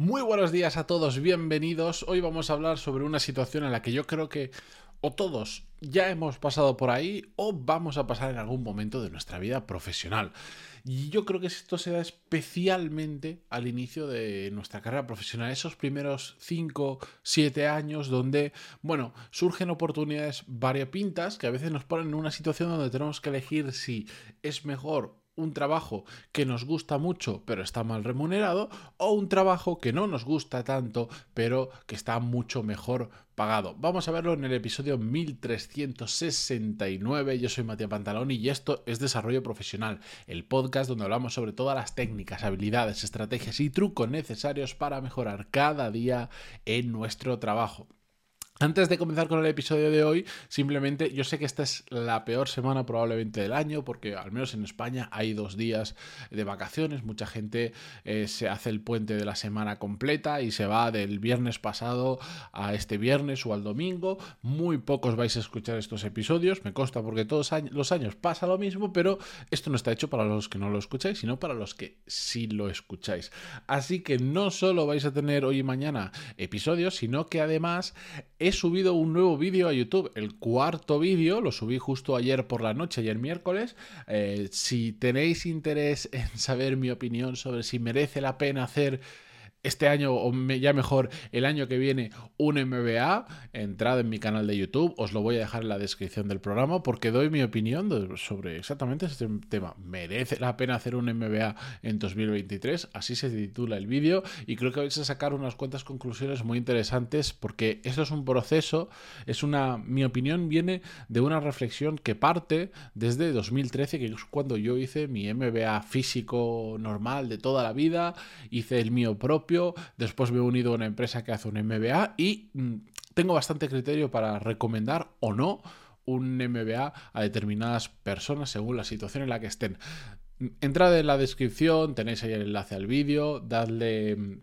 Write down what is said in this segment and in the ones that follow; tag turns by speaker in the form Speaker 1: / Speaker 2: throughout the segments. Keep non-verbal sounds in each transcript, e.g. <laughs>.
Speaker 1: Muy buenos días a todos, bienvenidos. Hoy vamos a hablar sobre una situación en la que yo creo que o todos ya hemos pasado por ahí o vamos a pasar en algún momento de nuestra vida profesional. Y yo creo que esto se da especialmente al inicio de nuestra carrera profesional, esos primeros 5, 7 años donde, bueno, surgen oportunidades variopintas que a veces nos ponen en una situación donde tenemos que elegir si es mejor un trabajo que nos gusta mucho pero está mal remunerado o un trabajo que no nos gusta tanto pero que está mucho mejor pagado. Vamos a verlo en el episodio 1369. Yo soy Matías Pantaloni y esto es Desarrollo Profesional, el podcast donde hablamos sobre todas las técnicas, habilidades, estrategias y trucos necesarios para mejorar cada día en nuestro trabajo. Antes de comenzar con el episodio de hoy, simplemente yo sé que esta es la peor semana probablemente del año, porque al menos en España hay dos días de vacaciones, mucha gente eh, se hace el puente de la semana completa y se va del viernes pasado a este viernes o al domingo, muy pocos vais a escuchar estos episodios, me consta porque todos los años pasa lo mismo, pero esto no está hecho para los que no lo escucháis, sino para los que sí lo escucháis. Así que no solo vais a tener hoy y mañana episodios, sino que además he subido un nuevo vídeo a YouTube, el cuarto vídeo, lo subí justo ayer por la noche, ayer miércoles. Eh, si tenéis interés en saber mi opinión sobre si merece la pena hacer este año, o ya mejor, el año que viene, un MBA, entrad en mi canal de YouTube, os lo voy a dejar en la descripción del programa porque doy mi opinión sobre exactamente este tema. ¿Merece la pena hacer un MBA en 2023? Así se titula el vídeo y creo que vais a sacar unas cuantas conclusiones muy interesantes porque eso es un proceso, es una, mi opinión viene de una reflexión que parte desde 2013, que es cuando yo hice mi MBA físico normal de toda la vida, hice el mío propio, después me he unido a una empresa que hace un MBA y mm, tengo bastante criterio para recomendar o no un MBA a determinadas personas según la situación en la que estén. Entrad en la descripción, tenéis ahí el enlace al vídeo, dadle,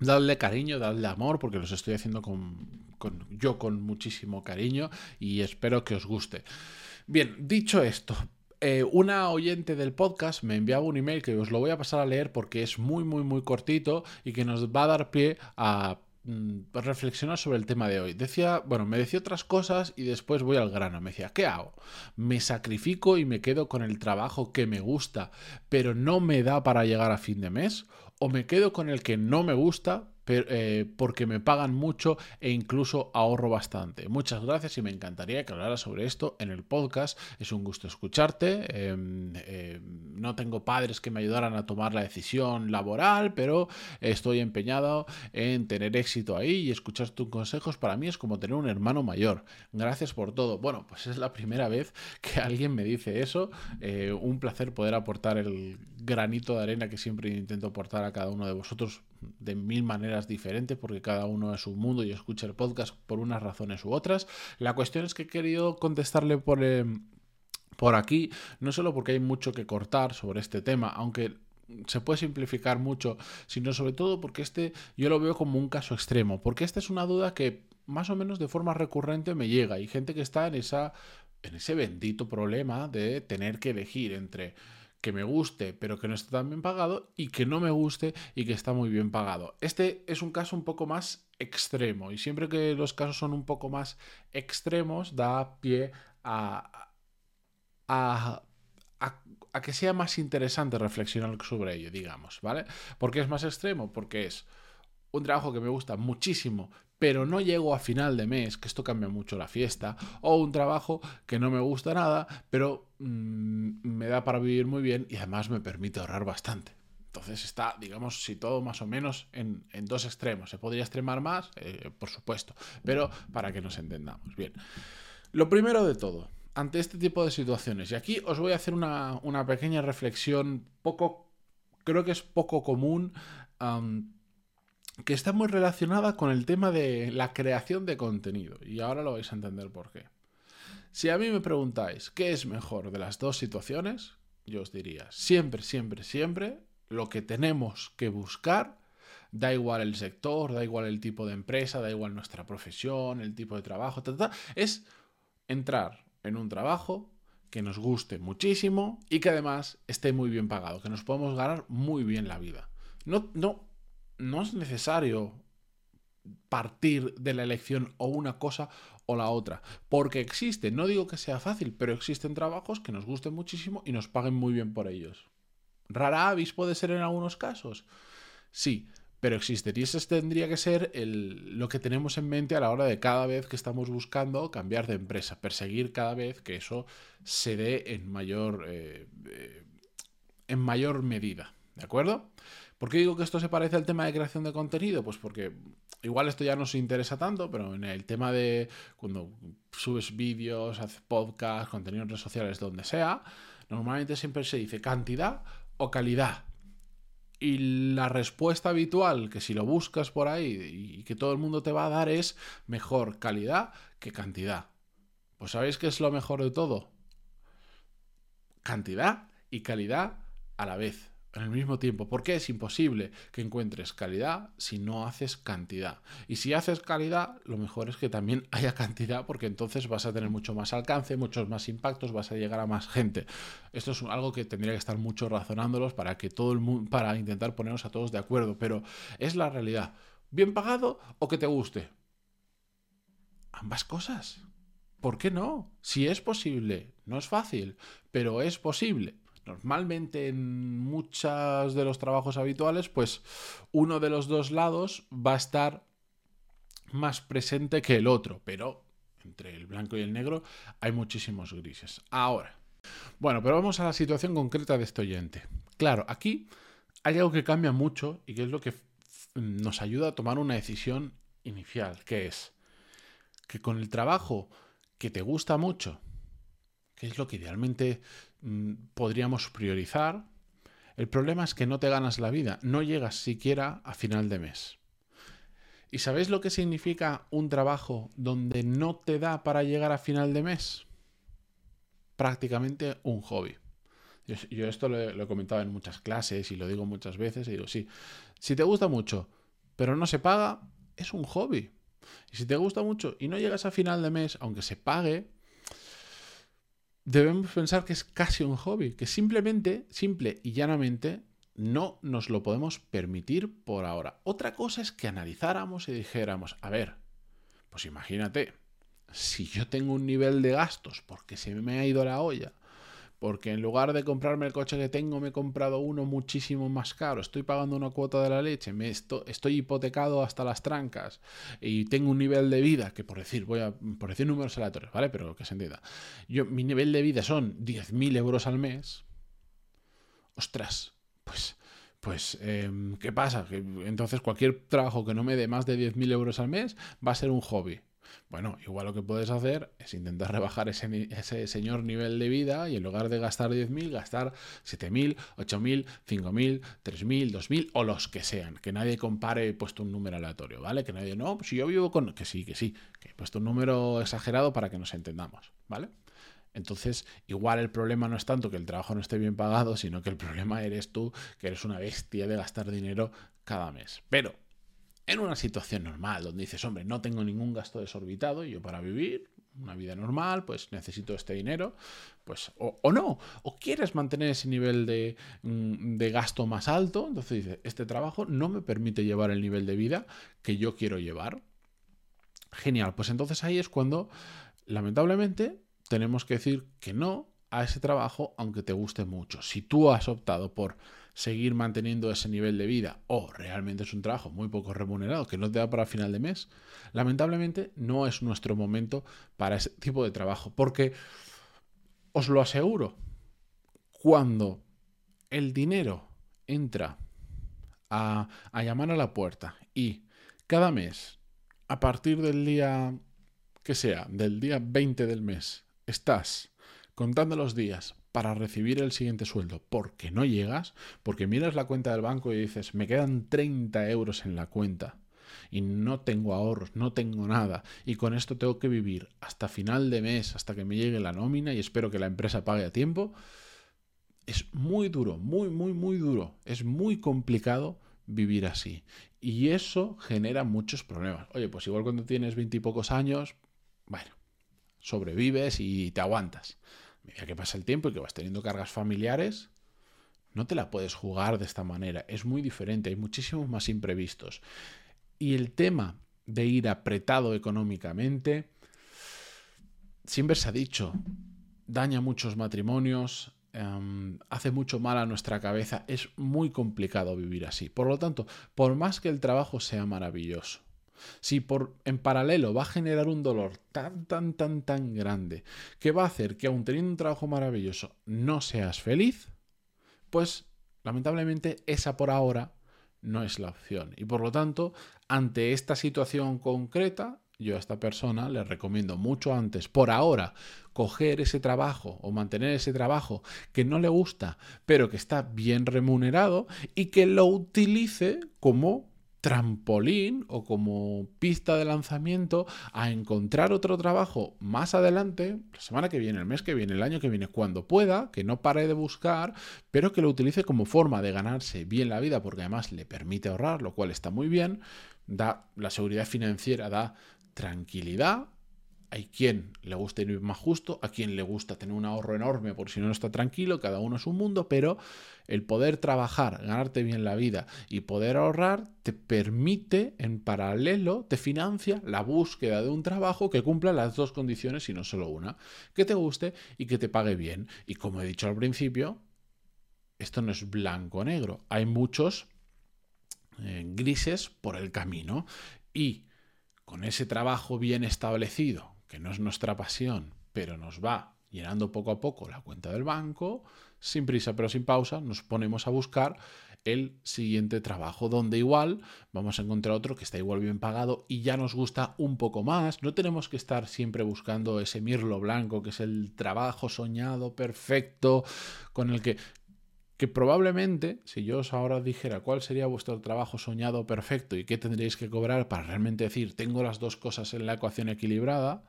Speaker 1: dadle cariño, dadle amor, porque los estoy haciendo con, yo con muchísimo cariño y espero que os guste. Bien, dicho esto, eh, una oyente del podcast me enviaba un email que os lo voy a pasar a leer porque es muy, muy, muy cortito y que nos va a dar pie a mm, reflexionar sobre el tema de hoy. Decía, bueno, me decía otras cosas y después voy al grano. Me decía, ¿qué hago? Me sacrifico y me quedo con el trabajo que me gusta, pero no me da para llegar a fin de mes. O me quedo con el que no me gusta, eh, porque me pagan mucho e incluso ahorro bastante. Muchas gracias y me encantaría que hablara sobre esto en el podcast. Es un gusto escucharte. Em, em, no tengo padres que me ayudaran a tomar la decisión laboral, pero estoy empeñado en tener éxito ahí y escuchar tus consejos. Para mí es como tener un hermano mayor. Gracias por todo. Bueno, pues es la primera vez que alguien me dice eso. Eh, un placer poder aportar el granito de arena que siempre intento aportar a cada uno de vosotros de mil maneras diferentes porque cada uno es un mundo y escucha el podcast por unas razones u otras. La cuestión es que he querido contestarle por, eh, por aquí, no solo porque hay mucho que cortar sobre este tema, aunque se puede simplificar mucho, sino sobre todo porque este yo lo veo como un caso extremo, porque esta es una duda que más o menos de forma recurrente me llega y gente que está en esa en ese bendito problema de tener que elegir entre que me guste pero que no esté tan bien pagado y que no me guste y que está muy bien pagado. Este es un caso un poco más extremo y siempre que los casos son un poco más extremos da pie a, a, a, que sea más interesante reflexionar sobre ello, digamos, ¿vale? ¿Por qué es más extremo? Porque es un trabajo que me gusta muchísimo, pero no llego a final de mes, que esto cambia mucho la fiesta, o un trabajo que no me gusta nada, pero mm, me da para vivir muy bien y además me permite ahorrar bastante. Entonces está, digamos, si todo más o menos en, dos extremos. Se podría extremar más, eh, por supuesto, pero para que nos entendamos. Bien, lo primero de todo, ante este tipo de situaciones, y aquí os voy a hacer una, pequeña reflexión poco, creo que es poco común que está muy relacionada con el tema de la creación de contenido. Y ahora lo vais a entender por qué. Si a mí me preguntáis qué es mejor de las dos situaciones, yo os diría, siempre, siempre, siempre, lo que tenemos que buscar, da igual el sector, da igual el tipo de empresa, da igual nuestra profesión, el tipo de trabajo, es entrar en un trabajo que nos guste muchísimo y que además esté muy bien pagado, que nos podamos ganar muy bien la vida. No, no no es necesario partir de la elección o una cosa o la otra. Porque existe, no digo que sea fácil, pero existen trabajos que nos gusten muchísimo y nos paguen muy bien por ellos. Rara avis puede ser en algunos casos. Sí, pero existe. Y ese tendría que ser lo que tenemos en mente a la hora de cada vez que estamos buscando cambiar de empresa, perseguir cada vez que eso se dé en mayor, eh, eh, en mayor medida. ¿De acuerdo? ¿Por qué digo que esto se parece al tema de creación de contenido? Pues porque igual esto ya no se interesa tanto, pero en el tema de cuando subes vídeos, haces podcast, contenido en redes sociales, donde sea, normalmente siempre se dice cantidad o calidad. Y la respuesta habitual, que si lo buscas por ahí y que todo el mundo te va a dar es mejor calidad que cantidad. Pues ¿sabéis qué es lo mejor de todo? Cantidad y calidad a la vez el mismo tiempo. porque es imposible que encuentres calidad si no haces cantidad? Y si haces calidad, lo mejor es que también <laughs> haya cantidad porque entonces vas a tener mucho más alcance, muchos más impactos, vas a llegar a más gente. Esto es algo que tendría que estar mucho razonándolos para que todo el mundo, para intentar ponernos a todos de acuerdo, pero es la realidad. ¿Bien pagado o que te guste? Ambas cosas. ¿Por qué no? Si es posible, no es fácil, pero es posible. Normalmente en muchos de los trabajos habituales, pues uno de los dos lados va a estar más presente que el otro, pero entre el blanco y el negro hay muchísimos grises. Ahora, bueno, pero vamos a la situación concreta de este oyente. Claro, aquí hay algo que cambia mucho y que es lo que nos ayuda a tomar una decisión inicial, que es que con el trabajo que te gusta mucho, que es lo que idealmente podríamos priorizar. El problema es que no te ganas la vida, no llegas siquiera a final de mes. ¿Y sabéis lo que significa un trabajo donde no te da para llegar a final de mes? Prácticamente un hobby. Yo, esto lo he, comentado en muchas clases y lo digo muchas veces y digo, sí, si te gusta mucho, pero no se paga, es un hobby. Y si te gusta mucho y no llegas a final de mes, aunque se pague, debemos pensar que es casi un hobby, que simplemente, simple y llanamente, no nos lo podemos permitir por ahora. Otra cosa es que analizáramos y dijéramos, a ver, pues imagínate, si yo tengo un nivel de gastos porque se me ha ido la olla, porque en lugar de comprarme el coche que tengo, me he comprado uno muchísimo más caro, estoy pagando una cuota de la leche, me estoy hipotecado hasta las trancas y tengo un nivel de vida que por decir, voy a por decir números aleatorios, ¿vale? Pero que se entienda. Yo, mi nivel de vida son 10.000 euros al mes. Ostras, pues pues, em, ¿qué pasa? Que entonces cualquier trabajo que no me dé más de 10.000 euros al mes va a ser un hobby. Bueno, igual lo que puedes hacer es intentar rebajar ese, ese señor nivel de vida y en lugar de gastar 10.000, gastar 7.000, 8.000, 5.000, 3.000, 2.000 o los que sean. Que nadie compare he puesto un número aleatorio, ¿vale? Que nadie, no, si yo vivo con... Que sí, que sí, que he puesto un número exagerado para que nos entendamos, ¿vale? Entonces, igual el problema no es tanto que el trabajo no esté bien pagado, sino que el problema eres tú, que eres una bestia de gastar dinero cada mes. Pero en una situación normal, donde dices, hombre, no tengo ningún gasto desorbitado y yo para vivir una vida normal, pues necesito este dinero, pues o, no, o quieres mantener ese nivel de, mm, de, gasto más alto, entonces dices, este trabajo no me permite llevar el nivel de vida que yo quiero llevar. Genial, pues entonces ahí es cuando, lamentablemente, tenemos que decir que no a ese trabajo aunque te guste mucho. Si tú has optado por seguir manteniendo ese nivel de vida o realmente es un trabajo muy poco remunerado que no te da para final de mes, lamentablemente no es nuestro momento para ese tipo de trabajo. Porque os lo aseguro, cuando el dinero entra a, a llamar a la puerta y cada mes, a partir del día que sea, del día 20 del mes, estás contando los días para recibir el siguiente sueldo porque no llegas, porque miras la cuenta del banco y dices, me quedan 30 euros en la cuenta y no tengo ahorros, no tengo nada y con esto tengo que vivir hasta final de mes, hasta que me llegue la nómina y espero que la empresa pague a tiempo, es muy duro, muy, muy, muy duro, es muy complicado vivir así. Y eso genera muchos problemas. Oye, pues igual cuando tienes veintipocos años, bueno, sobrevives y te aguantas medida que pasa el tiempo y que vas teniendo cargas familiares, no te la puedes jugar de esta manera. Es muy diferente, hay muchísimos más imprevistos. Y el tema de ir apretado económicamente, siempre se ha dicho, daña muchos matrimonios, em, hace mucho mal a nuestra cabeza, es muy complicado vivir así. Por lo tanto, por más que el trabajo sea maravilloso, si por en paralelo va a generar un dolor tan, tan, tan, tan grande que va a hacer que aun teniendo un trabajo maravilloso no seas feliz, pues lamentablemente esa por ahora no es la opción. Y por lo tanto, ante esta situación concreta, yo a esta persona le recomiendo mucho antes, por ahora, coger ese trabajo o mantener ese trabajo que no le gusta, pero que está bien remunerado y que lo utilice como trampolín o como pista de lanzamiento a encontrar otro trabajo más adelante, la semana que viene, el mes que viene, el año que viene, cuando pueda, que no pare de buscar, pero que lo utilice como forma de ganarse bien la vida, porque además le permite ahorrar, lo cual está muy bien, da la seguridad financiera, da tranquilidad hay quien le gusta ir más justo, a quien le gusta tener un ahorro enorme por si no está tranquilo, cada uno es un mundo, pero el poder trabajar, ganarte bien la vida y poder ahorrar te permite en paralelo, te financia la búsqueda de un trabajo que cumpla las dos condiciones y no solo una, que te guste y que te pague bien. Y como he dicho al principio, esto no es blanco o negro, hay muchos eh, grises por el camino y con ese trabajo bien establecido, que no es nuestra pasión, pero nos va llenando poco a poco la cuenta del banco, sin prisa pero sin pausa, nos ponemos a buscar el siguiente trabajo, donde igual vamos a encontrar otro que está igual bien pagado y ya nos gusta un poco más. No tenemos que estar siempre buscando ese mirlo blanco, que es el trabajo soñado, perfecto, con el que que probablemente, si yo os ahora dijera cuál sería vuestro trabajo soñado perfecto y qué tendríais que cobrar para realmente decir tengo las dos cosas en la ecuación equilibrada,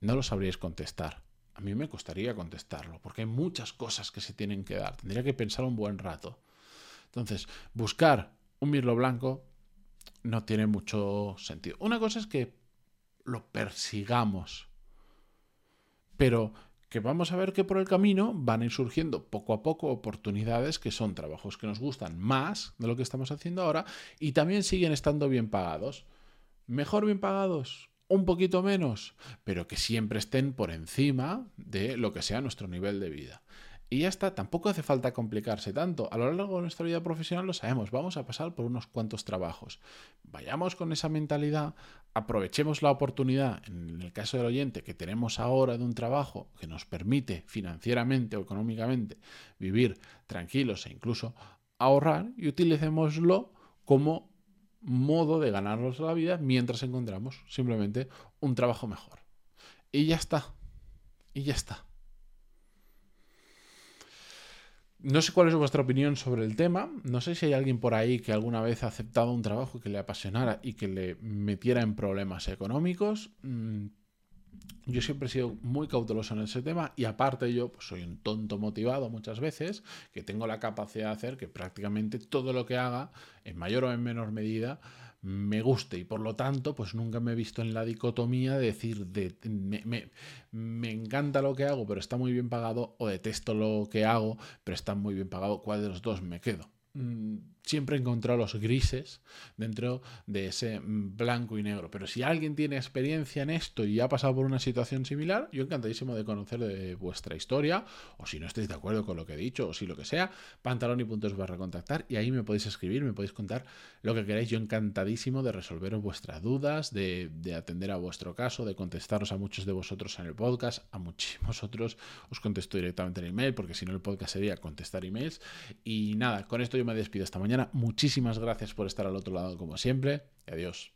Speaker 1: no lo sabríais contestar. A mí me costaría contestarlo, porque hay muchas cosas que se tienen que dar. Tendría que pensar un buen rato. Entonces, buscar un mirlo blanco no tiene mucho sentido. Una cosa es que lo persigamos, pero que vamos a ver que por el camino van a ir surgiendo poco a poco oportunidades que son trabajos que nos gustan más de lo que estamos haciendo ahora y también siguen estando bien pagados. Mejor bien pagados, un poquito menos, pero que siempre estén por encima de lo que sea nuestro nivel de vida. Y ya está, tampoco hace falta complicarse tanto. A lo largo de nuestra vida profesional lo sabemos, vamos a pasar por unos cuantos trabajos. Vayamos con esa mentalidad, aprovechemos la oportunidad, en el caso del oyente, que tenemos ahora de un trabajo que nos permite financieramente o económicamente vivir tranquilos e incluso ahorrar y utilicémoslo como modo de ganarnos la vida mientras encontramos simplemente un trabajo mejor. Y ya está. Y ya está. No sé cuál es vuestra opinión sobre el tema. No sé si hay alguien por ahí que alguna vez ha aceptado un trabajo que le apasionara y que le metiera en problemas económicos. Yo siempre he sido muy cauteloso en ese tema y aparte yo pues, soy un tonto motivado muchas veces que tengo la capacidad de hacer que prácticamente todo lo que haga, en mayor o en menor medida, me guste y por lo tanto pues nunca me he visto en la dicotomía de decir de, me, me, encanta lo que hago pero está muy bien pagado o detesto lo que hago pero está muy bien pagado, ¿cuál de los dos me quedo? Mm, siempre he encontrado los grises dentro de ese mm, blanco y negro. Pero si alguien tiene experiencia en esto y ha pasado por una situación similar, yo encantadísimo de conocer de vuestra historia, o si no estáis de acuerdo con lo que he dicho, o si lo que sea, pantalón y puntos barra contactar, y ahí me podéis escribir, me podéis contar lo que queráis. Yo encantadísimo de resolveros vuestras dudas, de, de atender a vuestro caso, de contestaros a muchos de vosotros en el podcast, a muchísimos otros os contesto directamente en el email, porque si no el podcast sería contestar emails. Y nada, con esto yo me despido esta mañana. Muchísimas gracias por estar al otro lado como siempre. Adiós.